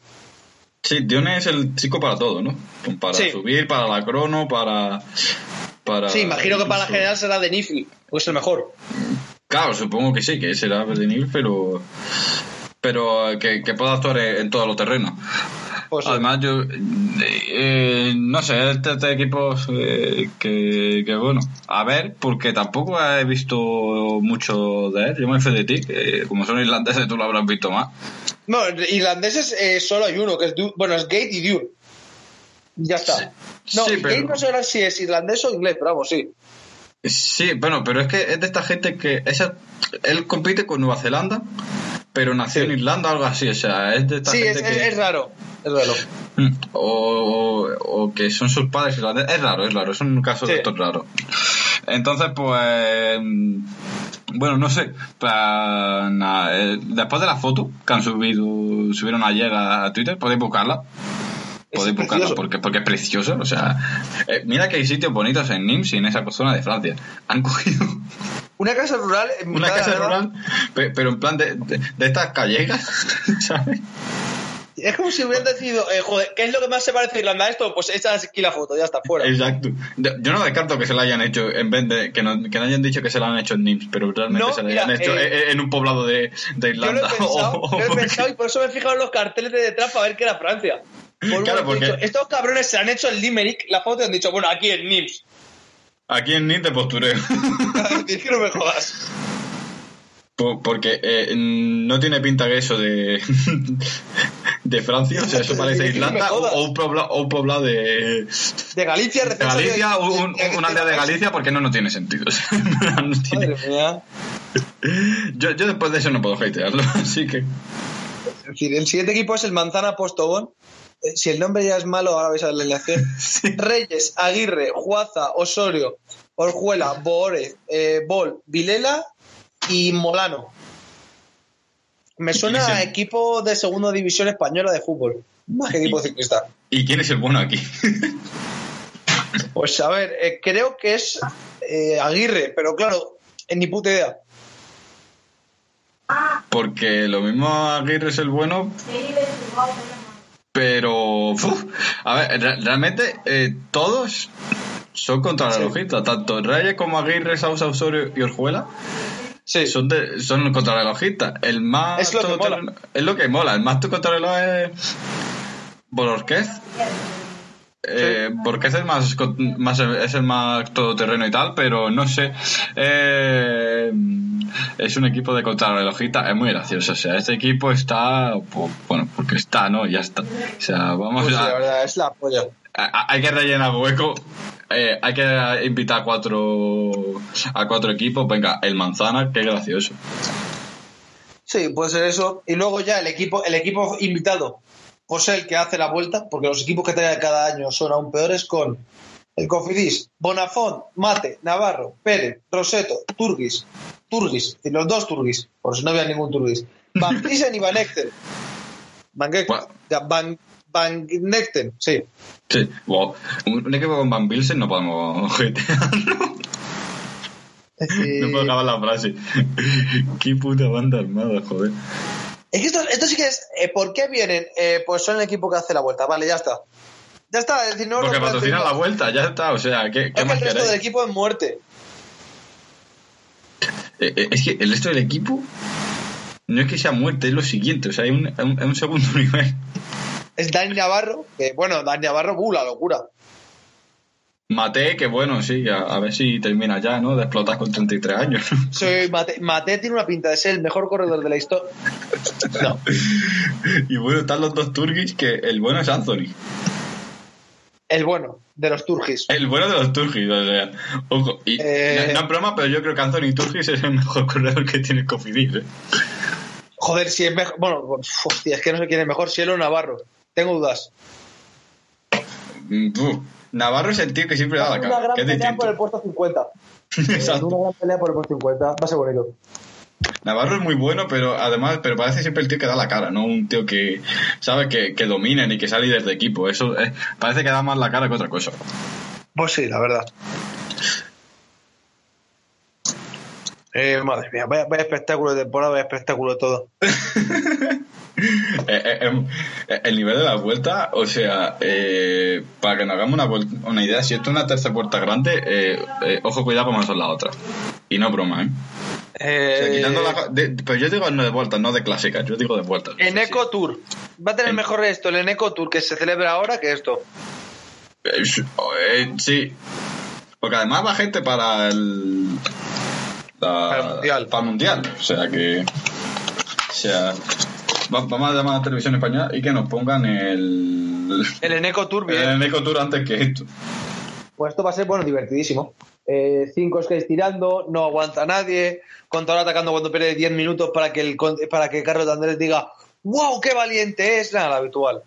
Sí, Dione es el chico para todo, ¿no? Para Sí. subir, para la crono, para. para Sí, imagino que para la general será Denif, pues el mejor. Claro, supongo que sí, que será de nivel, pero. Pero eh, que, que pueda actuar en, en todos los terrenos. Pues sí. Además, yo. eh, no sé, este, este equipo eh, que, que, bueno. A ver, porque tampoco he visto mucho de él. Yo me fui de ti, como son irlandeses, tú lo habrás visto más. No, irlandeses eh, solo hay uno, que es Dune. Bueno, es Gate y Dune. Ya está. No, Sí, y pero- Gate no sé si es irlandés o inglés, pero vamos, sí. Sí, bueno, pero es que es de esta gente que esa, él compite con Nueva Zelanda, pero nació en Irlanda o algo así, o sea, es de esta Sí, gente es, que... es- raro. Es raro. Mm, O, o que son sus padres irlandeses. Es raro, es raro, es un caso Sí. de estos raro. Entonces, pues. Bueno, no sé. nada, eh, después de la foto que han subido, subieron ayer a, a Twitter, podéis buscarla. Podéis buscarla porque, porque es precioso. O sea, eh, mira que hay sitios bonitos en Nims y en esa zona de Francia. Han cogido Una casa rural. en una casa rural, pe- pero en plan de, de, de estas callejas, ¿sabes? Es como si hubieran decidido, eh, joder, ¿qué es lo que más se parece a Irlanda a esto? Pues echa aquí la foto, ya está, fuera. Exacto. Yo no descarto que se la hayan hecho en vez de que no, que no hayan dicho que se la han hecho en NIMS, pero realmente No, se la mira, hayan hecho eh, en- un poblado de, de Yo lo Irlanda. he pensado, o- o lo he porque- pensado y por eso me he fijado en los carteles de detrás para ver que era Francia. Por Claro, porque- dicho, estos cabrones se han hecho en Limerick la foto y han dicho, bueno, aquí en Nims. Aquí en NIMS de postureo. es que no me jodas. Po- Porque eh, no tiene pinta que eso de, de Francia, o sea, eso parece Irlanda o, un poblado, o un poblado de, De Galicia, de Galicia, un- una aldea de Galicia, porque no, no tiene sentido. o sea, no tiene- Madre mía. yo, yo después de eso no puedo hatearlo, así que... Es decir, el siguiente equipo es el Manzana Postobón. Si el nombre ya es malo, ahora vais a ver la alineación. Reyes, Aguirre, Juaza, Osorio, Orjuela, Boore, eh, Bol, Vilela y Molano. Me suena Sí, sí. a equipo de segunda división española de fútbol, más que equipo ciclista. ¿Y quién es el bueno aquí? Pues a ver, eh, creo que es eh, Aguirre, pero claro, ni puta idea. Porque lo mismo Aguirre es el bueno, pero uf, a ver, re- realmente eh, todos son contrarrelojistas, tanto Reyes como Aguirre, Sausa, Osorio y Orjuela Sí, son de, son contrarrelojistas. El más Es lo que mola. es lo que mola, el más contrarreloj es Bororquez. Eh, porque es el más, más es el más todoterreno y tal, pero no sé. Eh, es un equipo de contrarrelojista, es muy gracioso. O sea, este equipo está, bueno, porque está, ¿no? Ya está. O sea, vamos Pues sí, a, la verdad, es la polla. hay que rellenar hueco. eh, hay que invitar a cuatro a cuatro equipos. Venga, el manzana, qué gracioso. Sí, puede ser eso. Y luego ya el equipo, el equipo invitado, pues el que hace la vuelta, porque los equipos que trae cada año son aún peores con el Cofidis, Bonafont, Mate, Navarro, Pérez, Roseto, Turgis, Turgis, los dos Turgis, por si no había ningún Turgis, Van Giesen y Van Ekten. Van Van, Van Nekten, sí. Sí, wow. un, equipo con Van Bilsen no podemos jetearlo. Eh, No puedo acabar la frase. Qué puta banda armada, joder. Es que esto, esto sí que es. eh, ¿Por qué vienen? Eh, pues son el equipo que hace la vuelta. Vale, ya está. Ya está. Es decir, no Porque patrocinan la vuelta, ya está. O sea, ¿qué, Es que el resto del equipo es muerte. Eh, eh, es que el resto del equipo no es que sea muerte, es lo siguiente. O sea, hay un, hay un, hay un segundo nivel. Es Dani Navarro, que bueno, Dani Navarro, uh, la locura. Mate, que bueno, sí, a, a ver si termina ya, ¿no? De explotar con 33 años. ¿no? Soy Mate, Mate tiene una pinta de ser el mejor corredor de la historia. No. Y bueno, están los dos Turgis, que el bueno es Anthony. El bueno, de los Turgis. El bueno de los Turgis, o sea, ojo. Y Eh. no, no es broma, pero yo creo que Anthony Turgis es el mejor corredor que tiene el Cofidis, ¿eh? Joder, si es mejor. Bueno, hostia, es que no sé quién es mejor, él o Navarro. Tengo dudas. Mm. Navarro es el tío que siempre da la Una cara, gran que es pelea distinto. por el puesto 50. Exacto. Una gran pelea por el puesto 50. Va a ser bonito. Navarro es muy bueno, pero además, pero parece siempre el tío que da la cara, no un tío que, ¿sabes? Que, que domina ni que sea líder de equipo. Eso es- parece que da más la cara que otra cosa. Pues sí, la verdad. Eh, madre mía, vaya, vaya espectáculo de temporada, vaya espectáculo de todo. Eh, eh, em, eh, el nivel de la vuelta, o sea, eh, para que nos hagamos una, una idea, si esto es una tercera puerta grande, eh, eh, ojo cuidado como son las otras. Y no broma, ¿eh? O sea, quitando la- de- pero yo digo no de vueltas, no de clásicas, yo digo de vueltas. en Eco Tour. Va a tener En- mejor esto, el Eneco Tour que se celebra ahora que esto. Sí. Porque además va gente para el. la- Para el Mundial. Para el mundial. O sea que. O sea. Va- vamos a llamar a la televisión española y que nos pongan el. El Eneco Tour, bien. El Eco Tour antes que esto. Pues esto va a ser, bueno, divertidísimo. Eh, cinco skates tirando, no aguanta nadie. Contador atacando cuando pierde 10 minutos para que, el, con- para que Carlos de Andrés diga ¡Wow, qué valiente es! Nada, lo habitual.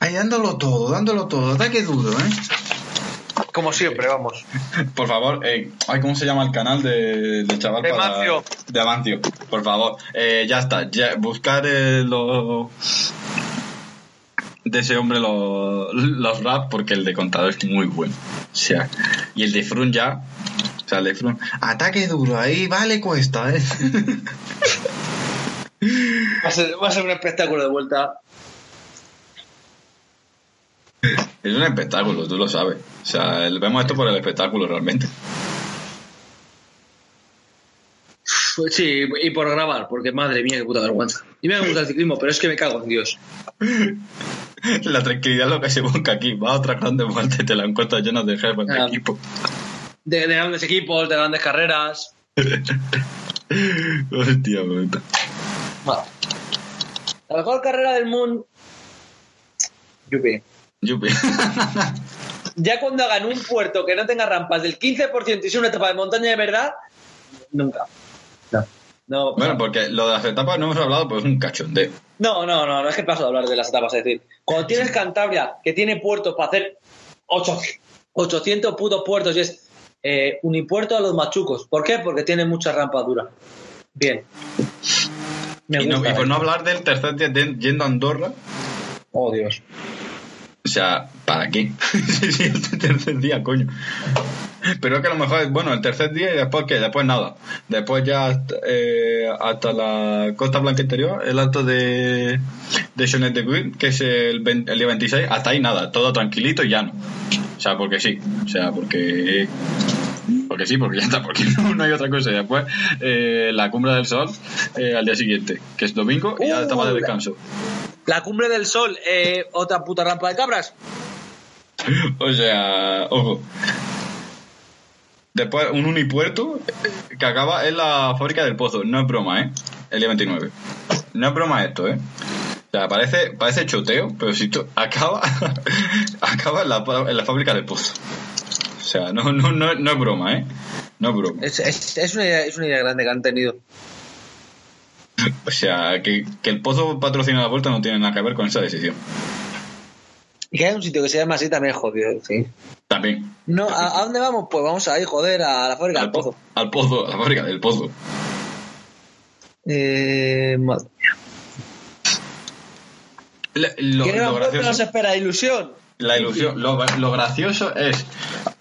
Ahí dándolo todo, dándolo todo. Ataque duro, ¿eh? Como siempre, vamos. Por favor, eh, ay, ¿cómo se llama el canal de, del chaval? De para- Amancio. De Amancio, por favor. Eh, ya está, ya, buscar eh, los de ese hombre los, los rap porque el de contador es muy bueno. O sea, y el de Frun ya, o sea, el de Frun, ataque duro, ahí vale cuesta, ¿eh? Va a ser, va a ser un espectáculo de vuelta. Es un espectáculo, tú lo sabes. O sea, vemos esto por el espectáculo realmente. Sí, y por grabar, porque madre mía, qué puta vergüenza. Y me gusta el ciclismo, pero es que me cago en Dios. La tranquilidad es lo que se busca aquí. Va a otra grande muerte, te la encuentras llenas de jefes de Ah. equipo. De, de grandes equipos, de grandes carreras. Hostia, puta. Bueno. La mejor carrera del mundo. Yupi. Yupi. Ya cuando hagan un puerto que no tenga rampas del 15% y sea una etapa de montaña de verdad, nunca. No. No, bueno, porque lo de las etapas no hemos hablado, pues es un cachondeo. no, no, no, no es que paso de hablar de las etapas. Es decir, cuando tienes Cantabria, que tiene puertos para hacer 800, 800 putos puertos y es eh, unipuerto a los machucos. ¿Por qué? Porque tiene mucha rampa dura. Bien. Me Y, no- gusta, y por eh. no hablar del tercer día de- yendo a Andorra, Oh, Dios. O sea, ¿para qué? Si el tercer día, coño. Pero es que a lo mejor bueno, el tercer día y después que después nada. Después ya hasta, eh, hasta la Costa Blanca Interior, el acto de, de Jonet de Guin, que es el, 20 el día 26, hasta ahí nada, todo tranquilito y llano. O sea, porque sí, o sea, porque... Porque sí, porque ya está, porque no, no hay otra cosa. Y después eh, la cumbre del sol eh, al día siguiente, que es domingo, y ya estaba de descanso. La cumbre del sol, eh, otra puta rampa de cabras. O sea, ojo. Después, un unipuerto que acaba en la fábrica del pozo. No es broma, ¿eh? El día 29. No es broma esto, ¿eh? O sea, parece, parece choteo, pero si tú acaba, acaba en la, en la fábrica del pozo. O sea, no, no, no, no es broma, ¿eh? No es broma. Es, es- es una idea, es una idea grande que han tenido. O sea, que, que el pozo patrocina la vuelta no tiene nada que ver con esa decisión. Y que hay un sitio que se llama así también jodido, sí. También. No, ¿a, a dónde vamos? Pues vamos a ir, joder, a la fábrica del Al, pozo. al pozo, a la fábrica del pozo. Eh, madre mía. Le- Lo, ¿Qué lo gran vuelta gracioso- nos espera? Ilusión. La ilusión, lo, lo gracioso es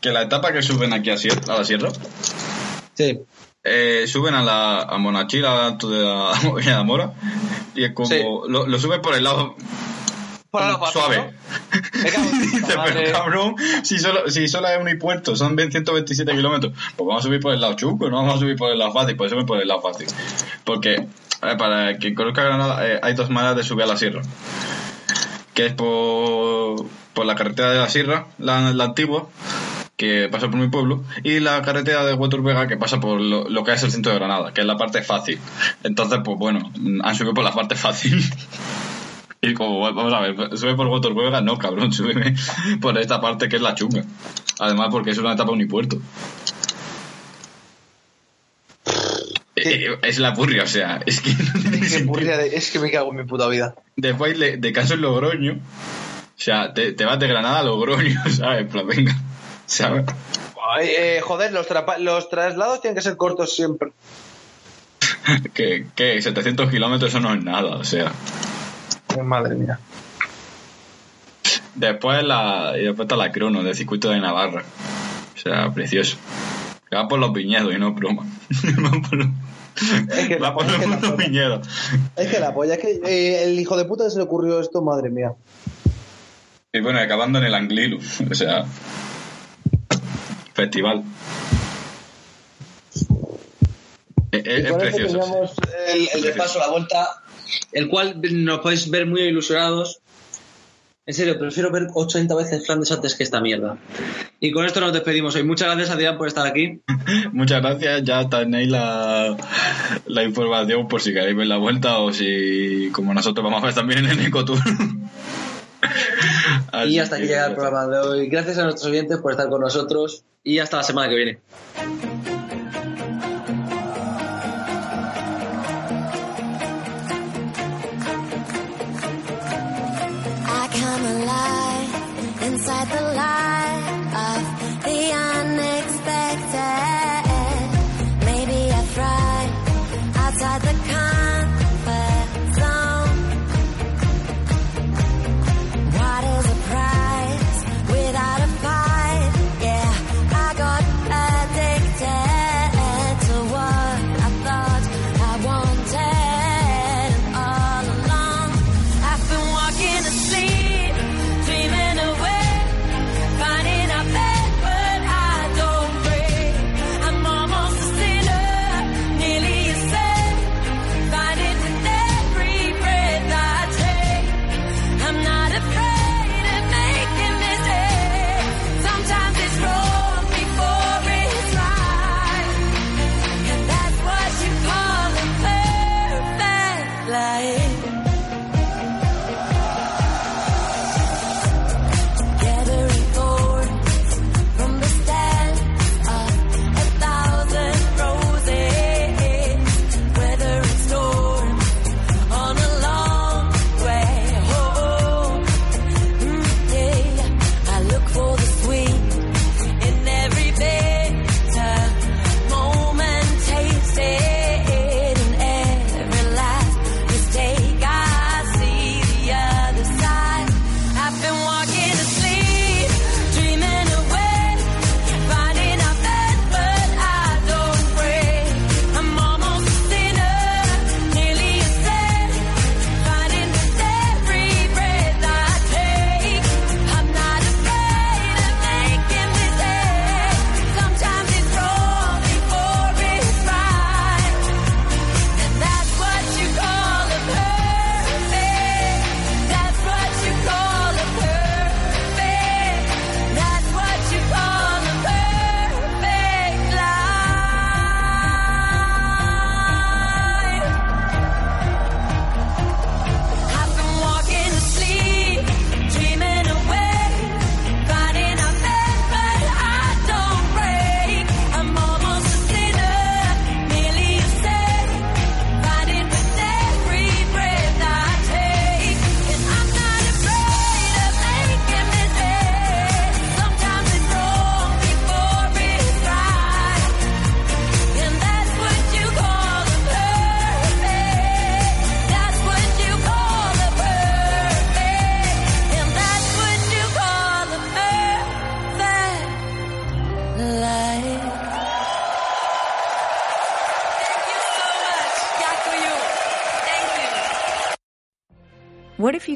que la etapa que suben aquí a la sierra, Sí. Eh, suben a la a Monachil, de la, Mora, y es como Sí. lo, lo suben por el lado suave. Dice, cabrón, si solo, si solo hay un impuesto, son 127 kilómetros, pues vamos a subir por el lado chuco, no vamos a subir por el lado fácil, pues suben por el lado fácil. Porque, eh, para quien conozca Granada, eh, hay dos maneras de subir a la sierra. Que es por, por la carretera de la sierra, la, la antigua, que pasa por mi pueblo, y la carretera de Huetor Vega, que pasa por lo, lo que es el centro de Granada, que es la parte fácil. Entonces, pues bueno, han subido por la parte fácil. Y como, vamos a ver, sube por Huetor Vega, no, cabrón, súbeme por esta parte que es la chunga. Además, porque es una etapa unipuerto. Eh, Es la purria, o sea, es que no tiene burria de- es que me cago en mi puta vida. Después le- de caso en Logroño, o sea, te, te vas de Granada a Logroño, ¿sabes? Venga, eh, joder, los, los traslados tienen que ser cortos siempre. Que, que 700 kilómetros eso no es nada, o sea. Madre mía. Después la, y después está la crono del circuito de Navarra. O sea, precioso. Que va por los viñedos y no broma. va por los, Es que- va por es los putos viñedos. Es que la polla, es que eh, el hijo de puta que se le ocurrió esto, madre mía. Y bueno, acabando en el Angliru. O sea, festival. Es, es- Y es precioso. el repaso, la vuelta, el cual nos podéis ver muy ilusionados. En serio, prefiero ver 80 veces Flandes antes que esta mierda. Y con esto nos despedimos hoy. Muchas gracias, Adrián, por estar aquí. Muchas gracias, ya tenéis la, la información por si queréis ver la vuelta o si, como nosotros vamos a ver también en el Ecotour. Y hasta aquí llega el programa de hoy. Gracias a nuestros oyentes por estar con nosotros y hasta la semana que viene.